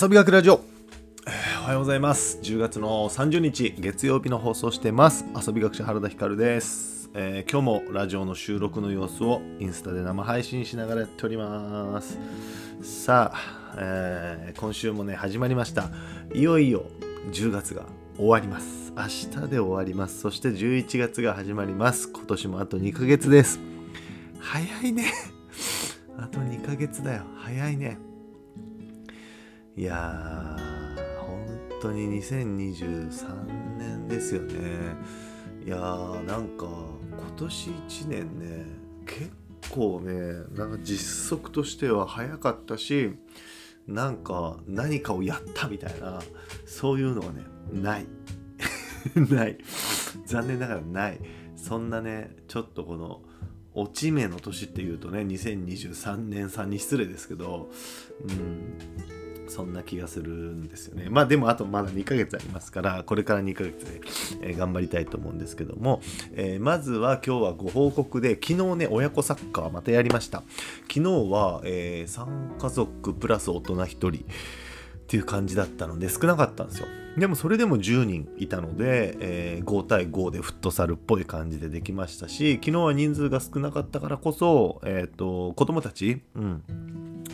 遊び学ラジオ、えーおはようございます。10月の30日月曜日の放送してます。遊び学者原田光です、えー今日もラジオの収録の様子をインスタで生配信しながらやっております。さあ、えー今週もね始まりました。いよいよ10月が終わります。明日で終わります。そして11月が始まります。今年もあと2ヶ月です。早いね。あと2ヶ月だよ。早いね。いやー本当に2023年ですよね。いやーなんか今年1年ね結構ねなんか実測としては早かったしなんか何かをやったみたいなそういうのはねない。ない。残念ながらない。そんなねちょっとこの落ち目の年っていうとね2023年さんに失礼ですけどうん。そんな気がするんですよね。まあでもあとまだ2ヶ月ありますから、これから2ヶ月で、え頑張りたいと思うんですけども、えーまずは今日はご報告で、昨日ね、親子サッカーまたやりました。昨日は、え3家族プラス大人1人っていう感じだったので少なかったんですよ。でもそれでも10人いたので、えー5対5でフットサルっぽい感じでできましたし、昨日は人数が少なかったからこそ、えっ、と、子供たち、うん、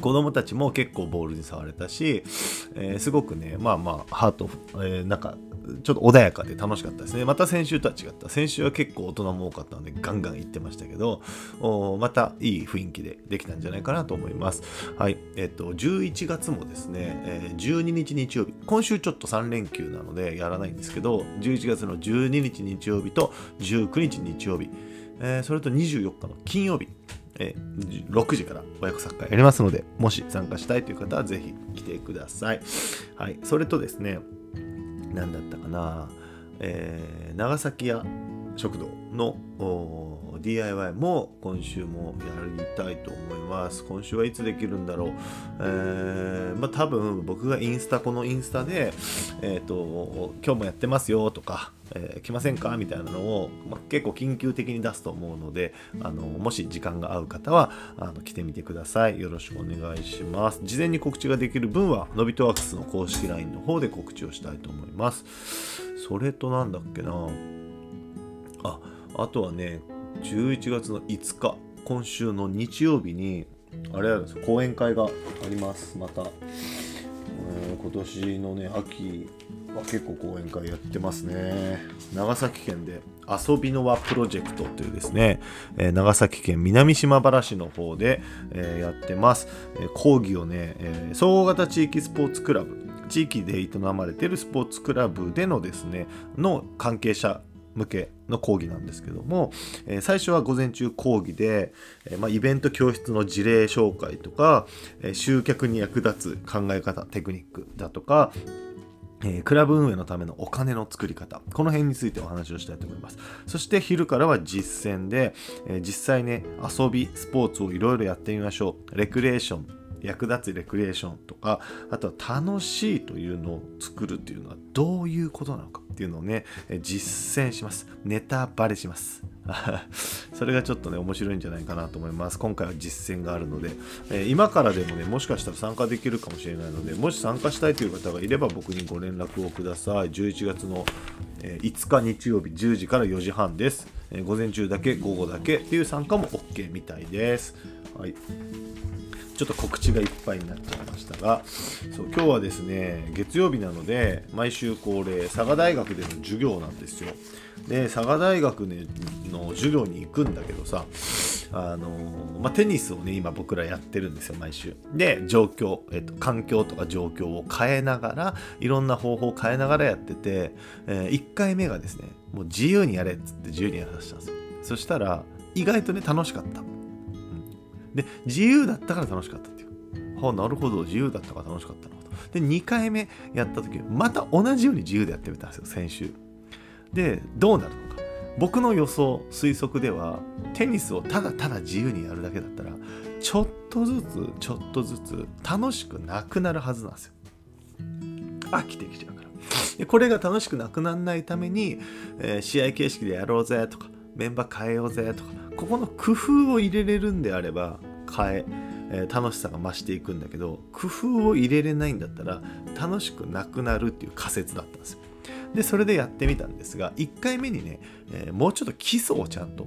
子供たちも結構ボールに触れたし、えーすごくね、まあまあ、ハート、えーなんか、ちょっと穏やかで楽しかったですね。また先週とは違った。先週は結構大人も多かったので、ガンガン行ってましたけど、またいい雰囲気でできたんじゃないかなと思います。はい。えっ、と、11月もですね、えー12日日曜日、今週ちょっと3連休なのでやらないんですけど、11月の12日日曜日と19日日曜日、えーそれと24日の金曜日、え6時から親子サッカーやりますので、もし参加したいという方はぜひ来てください。はい。それとですね、何だったかな、えー長崎屋食堂の DIY も今週もやりたいと思います。今週はいつできるんだろう。えーまあ多分僕がインスタ、このインスタで、えっ、と、今日もやってますよとか、えー来ませんかみたいなのを、まあ、結構緊急的に出すと思うので、あの、もし時間が合う方は、あの、来てみてください。よろしくお願いします。事前に告知ができる分は、のびとワークスの公式 LINE の方で告知をしたいと思います。それとなんだっけなあ、とはね、11月の5日、今週の日曜日に、あれあるんです、講演会があります、また。え今年のね、秋は結構講演会やってますね。長崎県で遊びの輪プロジェクトというですね、えー長崎県南島原市の方で、えーやってます。えー講義をね、え総合型地域スポーツクラブ、地域で営まれているスポーツクラブでのですね、の関係者向けの講義なんですけども、え最初は午前中講義で、えま、イベント教室の事例紹介とか、え集客に役立つ考え方テクニックだとか、えークラブ運営のためのお金の作り方この辺についてお話をしたいと思います。そして昼からは実践で、えー実際ね遊びスポーツをいろいろやってみましょう。レクリエーション役立つレクリエーションとかあとは楽しいというのを作るっていうのはどういうことなのかっていうのをね実践します。ネタバレします。それがちょっとね面白いんじゃないかなと思います。今回は実践があるので、えー今からでもねもしかしたら参加できるかもしれないのでもし参加したいという方がいれば僕にご連絡をください。11月の、5日日曜日10時から4時半です、えー午前中だけ午後だけっていう参加も OK みたいです。はい。ちょっと告知がいっぱいになっちゃいましたがそう今日はですね月曜日なので毎週恒例佐賀大学での授業なんですよ。で佐賀大学、ね、の授業に行くんだけどさあのまあ、テニスをね今僕らやってるんですよ毎週。で状況、えっと、環境とか状況を変えながらいろんな方法を変えながらやってて、え1回目がですねもう自由にやれっつって自由にやらせたんですよ。そしたら意外とね楽しかった。で自由だったから楽しかったっていう。はあなるほど。自由だったから楽しかったなと。で2回目やった時また同じように自由でやってみたんですよ先週。でどうなるのか。僕の予想推測ではテニスをただただ自由にやるだけだったらちょっとずつちょっとずつ楽しくなくなるはずなんですよ。飽きてきちゃうから。でこれが楽しくなくならないために、えー試合形式でやろうぜとかメンバー変えようぜとかここの工夫を入れれるんであれば変ええー、楽しさが増していくんだけど工夫を入れれないんだったら楽しくなくなるっていう仮説だったんですよ。でそれでやってみたんですが1回目にね、えー、もうちょっと基礎をちゃんと、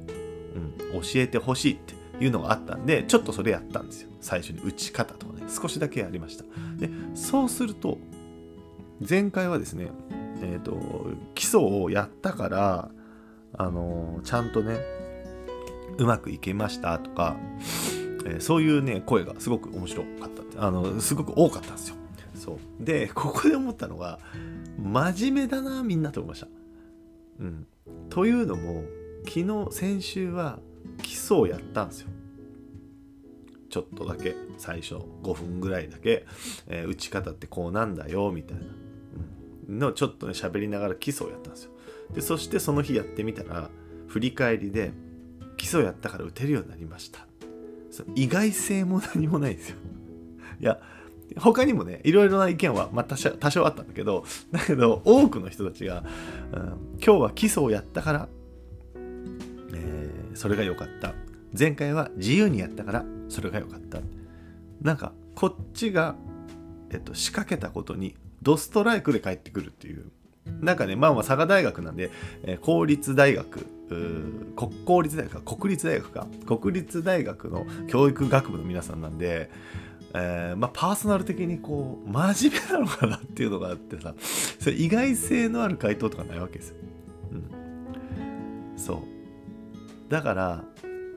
うん、教えてほしいっていうのがあったんでちょっとそれやったんですよ。最初に打ち方とかね少しだけやりました。でそうすると前回はですねえっ、ー、と基礎をやったからあの、ちゃんとねうまくいけましたとか、えー、そういうね声がすごく面白かった。あのすごく多かったんですよ。そう。でここで思ったのが真面目だなみんなと思いました。うん。というのも昨日先週は基礎をやったんですよ。ちょっとだけ最初5分ぐらいだけ、えー、打ち方ってこうなんだよみたいな、うん、のちょっとね喋りながら基礎をやったんですよ。でそしてその日やってみたら振り返りで基礎やったから打てるようになりました。そ意外性も何もないですよ。いや他にもねいろいろな意見は、まあ、多少多少あったんだけどだけど多くの人たちが、うん、今日は基礎をやったから、えー、それが良かった。前回は自由にやったからそれが良かった。なんかこっちが、えっと、仕掛けたことにドストライクで返ってくるっていうなんかねまあまあ佐賀大学なんで、えー、公立大学国公立大学か国立大学か。国立大学の教育学部の皆さんなんで、えー、まあ、パーソナル的にこう真面目なのかなっていうのがあってさそれ意外性のある回答とかないわけですよ。うん、そう。だから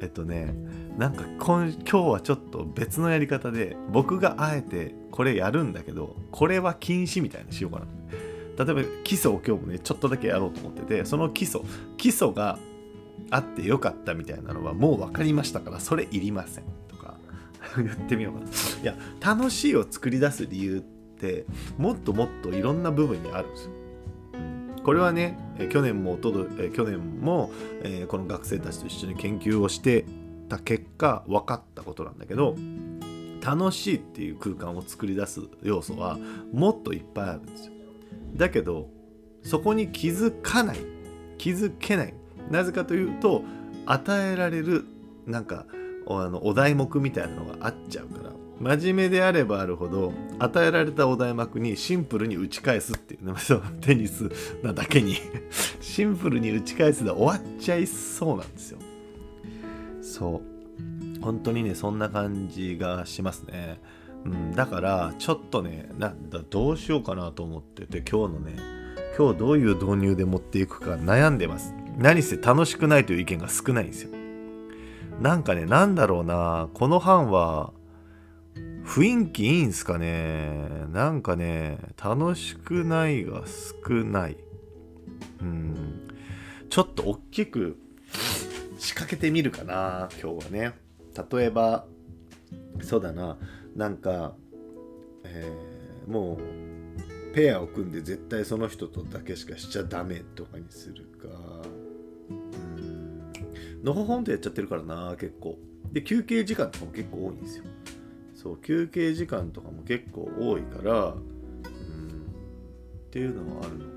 えっとねなんか今今日はちょっと別のやり方で僕があえてこれやるんだけどこれは禁止みたいにしようかな。例えば基礎を今日もねちょっとだけやろうと思っててその基礎基礎があってよかったみたいなのはもう分かりましたからそれいりませんとか 言ってみようかな。いや楽しいを作り出す理由ってもっともっといろんな部分にあるんですよ。これはね去年もとど去年も、えー、この学生たちと一緒に研究をしてた結果分かったことなんだけど楽しいっていう空間を作り出す要素はもっといっぱいあるんですよ。だけどそこに気づかない気づけない。なぜかというと与えられるなんかあのお題目みたいなのがあっちゃうから。真面目であればあるほど与えられたお題目にシンプルに打ち返すっていう。ねテニスなだけに。シンプルに打ち返すで終わっちゃいそうなんですよ。そう。本当にねそんな感じがしますね。うん、だからちょっとねなだどうしようかなと思ってて今日のね今日どういう導入で持っていくか悩んでます。何せ楽しくないという意見が少ないんですよ。なんかねなんだろうなこの班は雰囲気いいんすかね。なんかね楽しくないが少ない。うんちょっと大きく仕掛けてみるかな今日はね。例えばそうだななんか、えー、もうペアを組んで絶対その人とだけしかしちゃダメとかにするか。うん。のほほんとやっちゃってるからな結構。で休憩時間とかも結構多いんですよ。そう休憩時間とかも結構多いからうん。っていうのはあるのか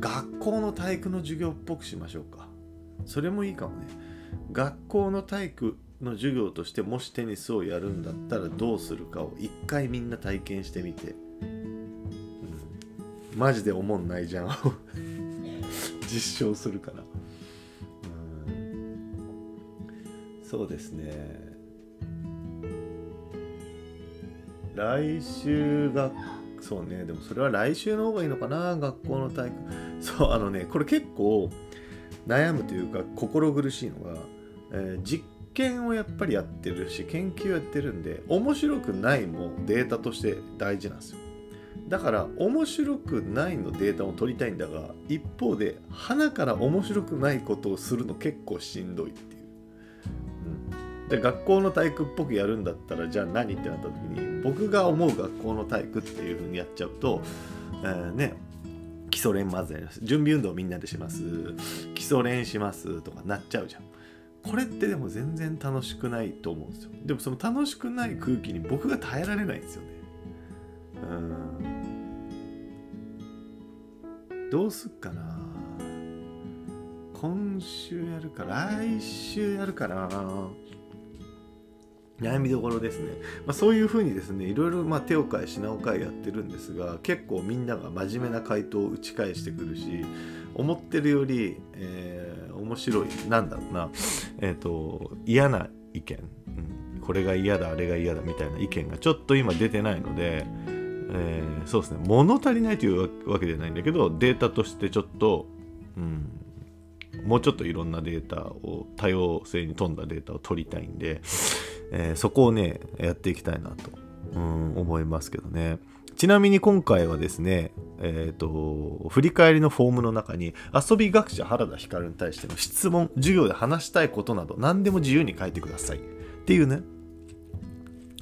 な。学校の体育の授業っぽくしましょうか。それもいいかもね。学校の体育の授業としてもしテニスをやるんだったらどうするかを一回みんな体験してみて、うん、マジで思んないじゃん。実証するから、うん、そうですね。来週がそうね。でもそれは来週の方がいいのかな学校の体育。そうあのねこれ結構悩むというか心苦しいのが、えー、実験をやっぱりやってるし研究やってるんで面白くないもデータとして大事なんですよ。だから面白くないのデータを取りたいんだが一方で花から面白くないことをするの結構しんどいっていう、うん、で学校の体育っぽくやるんだったらじゃあ何ってなった時に僕が思う学校の体育っていう風にやっちゃうと、えー、ね基礎練まずやります。準備運動みんなでします。基礎練しますとかなっちゃうじゃん。これってでも全然楽しくないと思うんですよ。でもその楽しくない空気に僕が耐えられないんですよね。うん。どうすっかな。今週やるか来週やるかな悩みどころですね、まあ、そういうふうにですねいろいろまあ手を変え品を変えやってるんですが結構みんなが真面目な回答を打ち返してくるし思ってるより、えー、面白い。なんだろうな。え、ー、と嫌な意見、うん、これが嫌だあれが嫌だみたいな意見がちょっと今出てないので、えー、そうですね。物足りないというわけじゃないんだけどデータとしてちょっと、うん、もうちょっといろんなデータを多様性に富んだデータを取りたいんで、えー、そこをねやっていきたいなと、うん、思いますけどね。ちなみに今回はですね、えっ、ー、と、振り返りのフォームの中に、遊び学者原田光に対しての質問、授業で話したいことなど、何でも自由に書いてください。っていうね、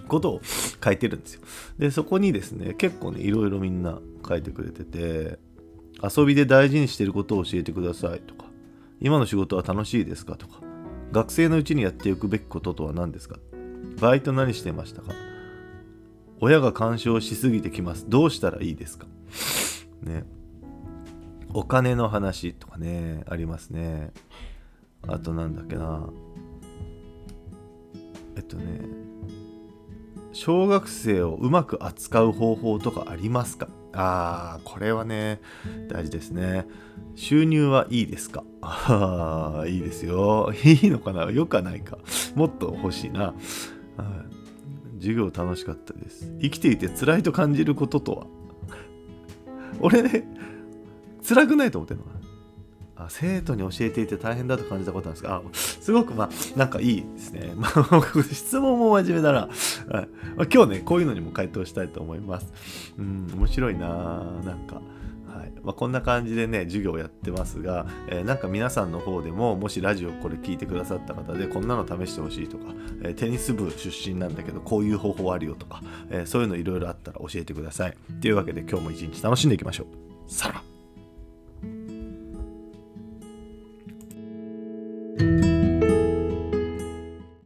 ことを書いてるんですよ。で、そこにですね、結構ね、いろいろみんな書いてくれてて、遊びで大事にしてることを教えてくださいとか、今の仕事は楽しいですかとか、学生のうちにやっておくべきこととは何ですかバイト何してましたか親が干渉しすぎてきます。どうしたらいいですか？ね。お金の話とかね、ありますね。あとなんだっけな。えっとね、小学生をうまく扱う方法とかありますか？ああ、これはね、大事ですね。収入はいいですか？ああ、いいですよ。いいのかな？よくはないか。もっと欲しいな。はい授業楽しかったです。生きていて辛いと感じることとは？俺ね、辛くないと思ってんのかな？あ生徒に教えていて大変だと感じたことなんですが、あすごくまあ、なんかいいですね。まあ、質問も真面目だな。はい、今日ね、こういうのにも回答したいと思います。うん、面白いななんか。まあ、こんな感じでね、授業やってますが、えー、なんか皆さんの方でも、もしラジオこれ聞いてくださった方で、こんなの試してほしいとか、えー、テニス部出身なんだけど、こういう方法あるよとか、えー、そういうのいろいろあったら教えてください。というわけで今日も一日楽しんでいきましょう。さら